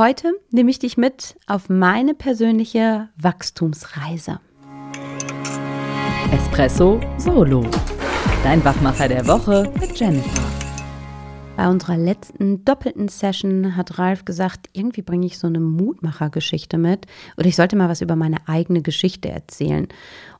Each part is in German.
Heute nehme ich dich mit auf meine persönliche Wachstumsreise. Espresso Solo. Dein Wachmacher der Woche mit Jennifer. Bei unserer letzten doppelten Session hat Ralf gesagt, irgendwie bringe ich so eine Mutmachergeschichte mit oder ich sollte mal was über meine eigene Geschichte erzählen.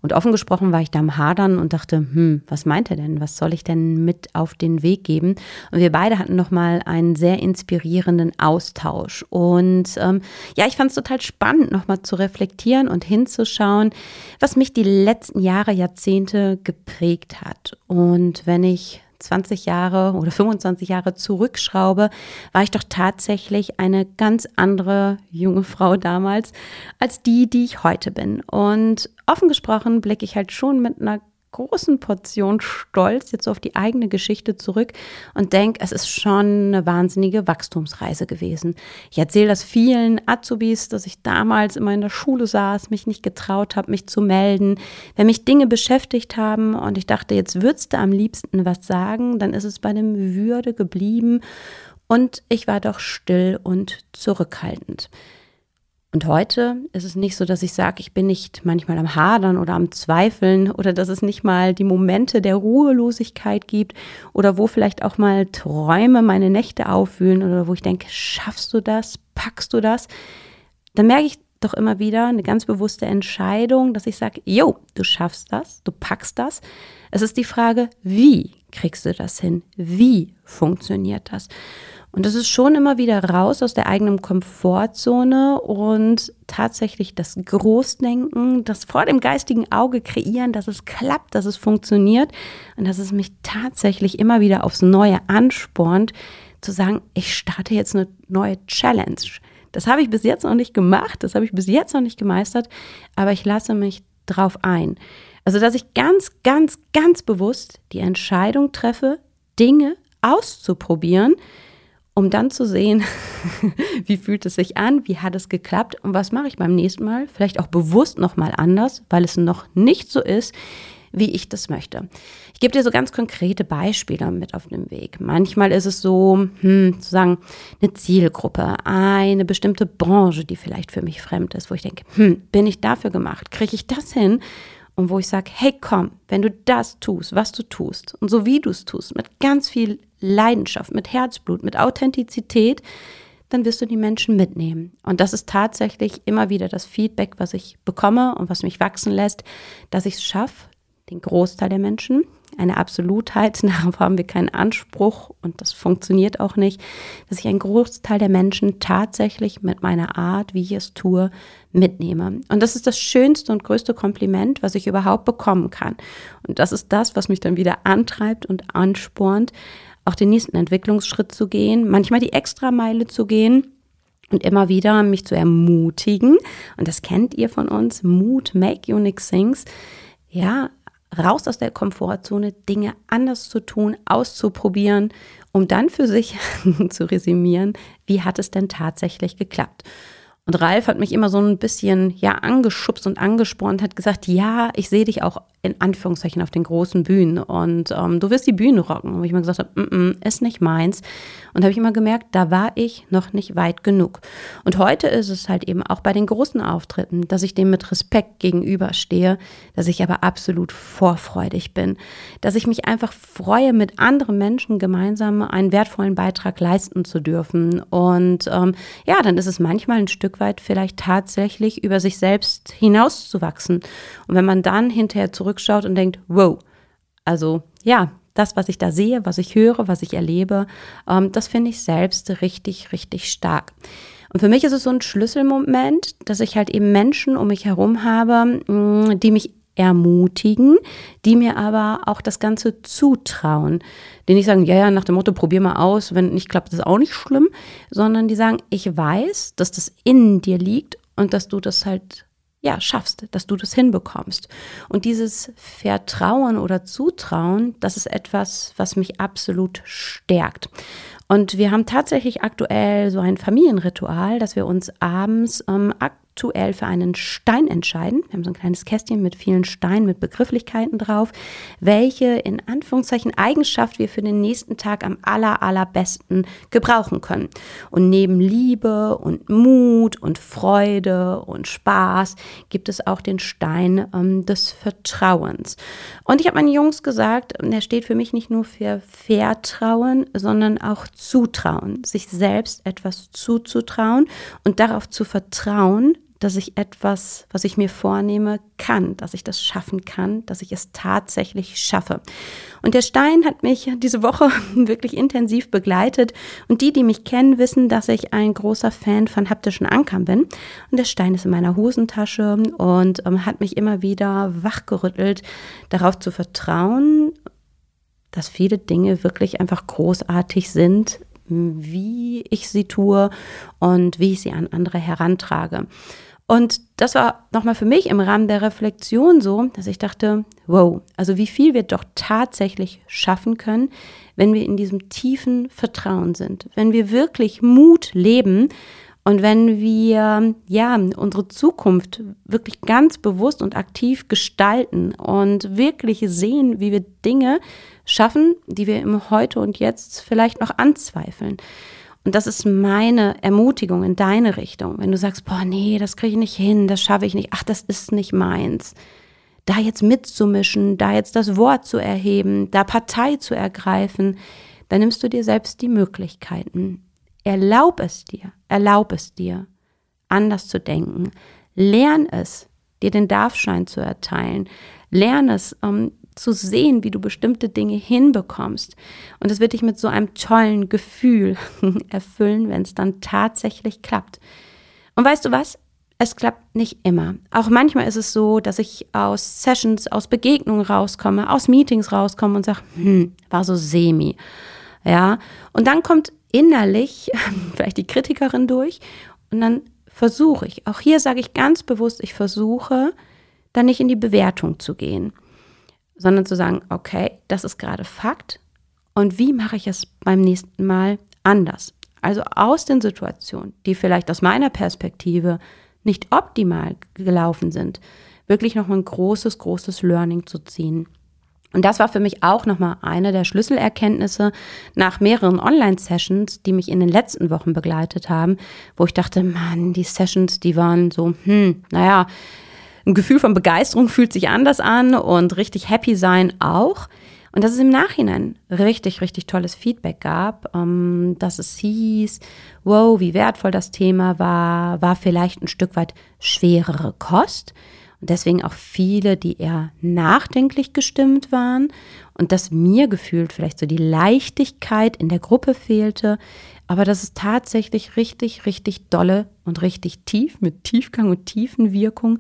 Und offen gesprochen war ich da am Hadern und dachte, hm, was meint er denn? Was soll ich denn mit auf den Weg geben? Und wir beide hatten nochmal einen sehr inspirierenden Austausch. Und ähm, ja, ich fand es total spannend, nochmal zu reflektieren und hinzuschauen, was mich die letzten Jahre, Jahrzehnte geprägt hat. Und wenn ich 20 Jahre oder 25 Jahre zurückschraube, war ich doch tatsächlich eine ganz andere junge Frau damals als die, die ich heute bin. Und offen gesprochen blicke ich halt schon mit einer großen Portion Stolz jetzt auf die eigene Geschichte zurück und denke, es ist schon eine wahnsinnige Wachstumsreise gewesen. Ich erzähle das vielen Azubis, dass ich damals immer in der Schule saß, mich nicht getraut habe, mich zu melden, wenn mich Dinge beschäftigt haben und ich dachte, jetzt würdest du am liebsten was sagen, dann ist es bei dem Würde geblieben und ich war doch still und zurückhaltend. Und heute ist es nicht so, dass ich sage, ich bin nicht manchmal am Hadern oder am Zweifeln oder dass es nicht mal die Momente der Ruhelosigkeit gibt oder wo vielleicht auch mal Träume meine Nächte aufwühlen oder wo ich denke, schaffst du das, packst du das? Dann merke ich doch immer wieder eine ganz bewusste Entscheidung, dass ich sage, jo, du schaffst das, du packst das. Es ist die Frage, wie kriegst du das hin? Wie funktioniert das? Und das ist schon immer wieder raus aus der eigenen Komfortzone und tatsächlich das Großdenken, das vor dem geistigen Auge kreieren, dass es klappt, dass es funktioniert und dass es mich tatsächlich immer wieder aufs Neue anspornt, zu sagen, ich starte jetzt eine neue Challenge. Das habe ich bis jetzt noch nicht gemacht, das habe ich bis jetzt noch nicht gemeistert, aber ich lasse mich drauf ein. Also, dass ich ganz, ganz, ganz bewusst die Entscheidung treffe, Dinge auszuprobieren, um dann zu sehen, wie fühlt es sich an, wie hat es geklappt und was mache ich beim nächsten Mal, vielleicht auch bewusst nochmal anders, weil es noch nicht so ist, wie ich das möchte. Ich gebe dir so ganz konkrete Beispiele mit auf dem Weg. Manchmal ist es so, hm, zu sagen, eine Zielgruppe, eine bestimmte Branche, die vielleicht für mich fremd ist, wo ich denke, hm, bin ich dafür gemacht? Kriege ich das hin? Und wo ich sage, hey komm, wenn du das tust, was du tust und so wie du es tust, mit ganz viel Leidenschaft, mit Herzblut, mit Authentizität, dann wirst du die Menschen mitnehmen. Und das ist tatsächlich immer wieder das Feedback, was ich bekomme und was mich wachsen lässt, dass ich es schaffe, den Großteil der Menschen, eine Absolutheit, darauf haben wir keinen Anspruch und das funktioniert auch nicht, dass ich einen Großteil der Menschen tatsächlich mit meiner Art, wie ich es tue, mitnehme. Und das ist das schönste und größte Kompliment, was ich überhaupt bekommen kann. Und das ist das, was mich dann wieder antreibt und anspornt, auch den nächsten Entwicklungsschritt zu gehen, manchmal die Extrameile zu gehen und immer wieder mich zu ermutigen. Und das kennt ihr von uns. Mut, make unique things. Ja, raus aus der Komfortzone, Dinge anders zu tun, auszuprobieren, um dann für sich zu resümieren, wie hat es denn tatsächlich geklappt. Und Ralf hat mich immer so ein bisschen ja angeschubst und angespornt, hat gesagt, ja, ich sehe dich auch in Anführungszeichen auf den großen Bühnen und ähm, du wirst die Bühne rocken. Wo ich immer gesagt habe, mm -mm, ist nicht meins. Und habe ich immer gemerkt, da war ich noch nicht weit genug. Und heute ist es halt eben auch bei den großen Auftritten, dass ich dem mit Respekt gegenüberstehe, dass ich aber absolut vorfreudig bin, dass ich mich einfach freue, mit anderen Menschen gemeinsam einen wertvollen Beitrag leisten zu dürfen. Und ähm, ja, dann ist es manchmal ein Stück weit vielleicht tatsächlich über sich selbst hinauszuwachsen. Und wenn man dann hinterher zurückschaut und denkt, wow, also ja, das, was ich da sehe, was ich höre, was ich erlebe, ähm, das finde ich selbst richtig, richtig stark. Und für mich ist es so ein Schlüsselmoment, dass ich halt eben Menschen um mich herum habe, mh, mm, die mich ermutigen, die mir aber auch das Ganze zutrauen. Die nicht sagen, ja, ja, nach dem Motto, probier mal aus, wenn nicht klappt, ist auch nicht schlimm, sondern die sagen, ich weiß, dass das in dir liegt und dass du das halt ja, schaffst, dass du das hinbekommst. Und dieses Vertrauen oder Zutrauen, das ist etwas, was mich absolut stärkt. Und wir haben tatsächlich aktuell so ein Familienritual, dass wir uns abends ähm, aktuell für einen Stein entscheiden. Wir haben so ein kleines Kästchen mit vielen Steinen, mit Begrifflichkeiten drauf, welche in Anführungszeichen Eigenschaft wir für den nächsten Tag am aller, allerbesten gebrauchen können. Und neben Liebe und Mut und Freude und Spaß gibt es auch den Stein ähm, des Vertrauens. Und ich habe meinen Jungs gesagt, der steht für mich nicht nur für Vertrauen, sondern auch Zutrauen, sich selbst etwas zuzutrauen und darauf zu vertrauen, dass ich etwas, was ich mir vornehme, kann, dass ich das schaffen kann, dass ich es tatsächlich schaffe. Und der Stein hat mich diese Woche wirklich intensiv begleitet. Und die, die mich kennen, wissen, dass ich ein großer Fan von haptischen Ankern bin. Und der Stein ist in meiner Hosentasche und ähm, hat mich immer wieder wachgerüttelt, darauf zu vertrauen, dass viele Dinge wirklich einfach großartig sind, wie ich sie tue und wie ich sie an andere herantrage. Und das war nochmal für mich im Rahmen der Reflexion so, dass ich dachte, wow, also wie viel wir doch tatsächlich schaffen können, wenn wir in diesem tiefen Vertrauen sind, wenn wir wirklich Mut leben und wenn wir ja unsere Zukunft wirklich ganz bewusst und aktiv gestalten und wirklich sehen, wie wir Dinge schaffen, die wir im Heute und Jetzt vielleicht noch anzweifeln. Und das ist meine Ermutigung in deine Richtung. Wenn du sagst, boah, nee, das kriege ich nicht hin, das schaffe ich nicht, ach, das ist nicht meins. Da jetzt mitzumischen, da jetzt das Wort zu erheben, da Partei zu ergreifen, dann nimmst du dir selbst die Möglichkeiten. Erlaub es dir, erlaub es dir, anders zu denken. Lern es, dir den Darfschein zu erteilen. Lern es, um zu sehen, wie du bestimmte Dinge hinbekommst. Und es wird dich mit so einem tollen Gefühl erfüllen, wenn es dann tatsächlich klappt. Und weißt du was? Es klappt nicht immer. Auch manchmal ist es so, dass ich aus Sessions, aus Begegnungen rauskomme, aus Meetings rauskomme und sage, hm, war so semi. Ja, und dann kommt innerlich vielleicht die Kritikerin durch und dann versuche ich, auch hier sage ich ganz bewusst, ich versuche, dann nicht in die Bewertung zu gehen, sondern zu sagen, okay, das ist gerade Fakt und wie mache ich es beim nächsten Mal anders? Also aus den Situationen, die vielleicht aus meiner Perspektive nicht optimal gelaufen sind, wirklich noch ein großes, großes Learning zu ziehen. Und das war für mich auch nochmal eine der Schlüsselerkenntnisse nach mehreren Online-Sessions, die mich in den letzten Wochen begleitet haben, wo ich dachte, Mann, die Sessions, die waren so, hm, naja, ein Gefühl von Begeisterung fühlt sich anders an und richtig happy sein auch. Und dass es im Nachhinein richtig, richtig tolles Feedback gab, ähm, dass es hieß, wow, wie wertvoll das Thema war, war vielleicht ein Stück weit schwerere Kost. Und deswegen auch viele, die eher nachdenklich gestimmt waren. Und dass mir gefühlt vielleicht so die Leichtigkeit in der Gruppe fehlte, aber dass es tatsächlich richtig, richtig dolle und richtig tief mit Tiefgang und Tiefenwirkung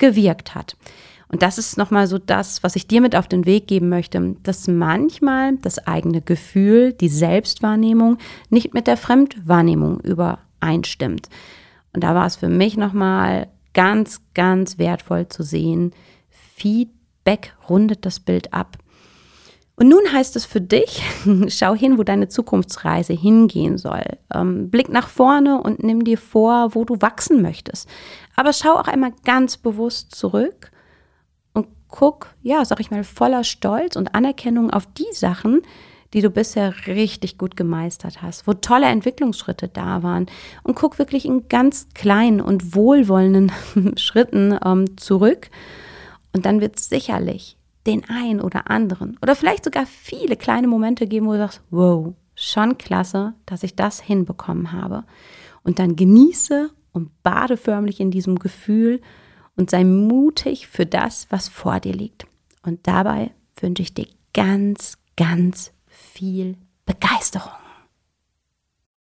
gewirkt hat. Und das ist nochmal so das, was ich dir mit auf den Weg geben möchte, dass manchmal das eigene Gefühl, die Selbstwahrnehmung nicht mit der Fremdwahrnehmung übereinstimmt. Und da war es für mich nochmal ganz, ganz wertvoll zu sehen. Feedback rundet das Bild ab. Und nun heißt es für dich, schau hin, wo deine Zukunftsreise hingehen soll. Ähm, blick nach vorne und nimm dir vor, wo du wachsen möchtest. Aber schau auch einmal ganz bewusst zurück und guck, ja, sag ich mal, voller Stolz und Anerkennung auf die Sachen, die du bisher richtig gut gemeistert hast, wo tolle Entwicklungsschritte da waren. Und guck wirklich in ganz kleinen und wohlwollenden Schritten ähm, zurück. Und dann wird es sicherlich den einen oder anderen oder vielleicht sogar viele kleine Momente geben, wo du sagst, wow, schon klasse, dass ich das hinbekommen habe. Und dann genieße und bade förmlich in diesem Gefühl und sei mutig für das, was vor dir liegt. Und dabei wünsche ich dir ganz, ganz viel Begeisterung.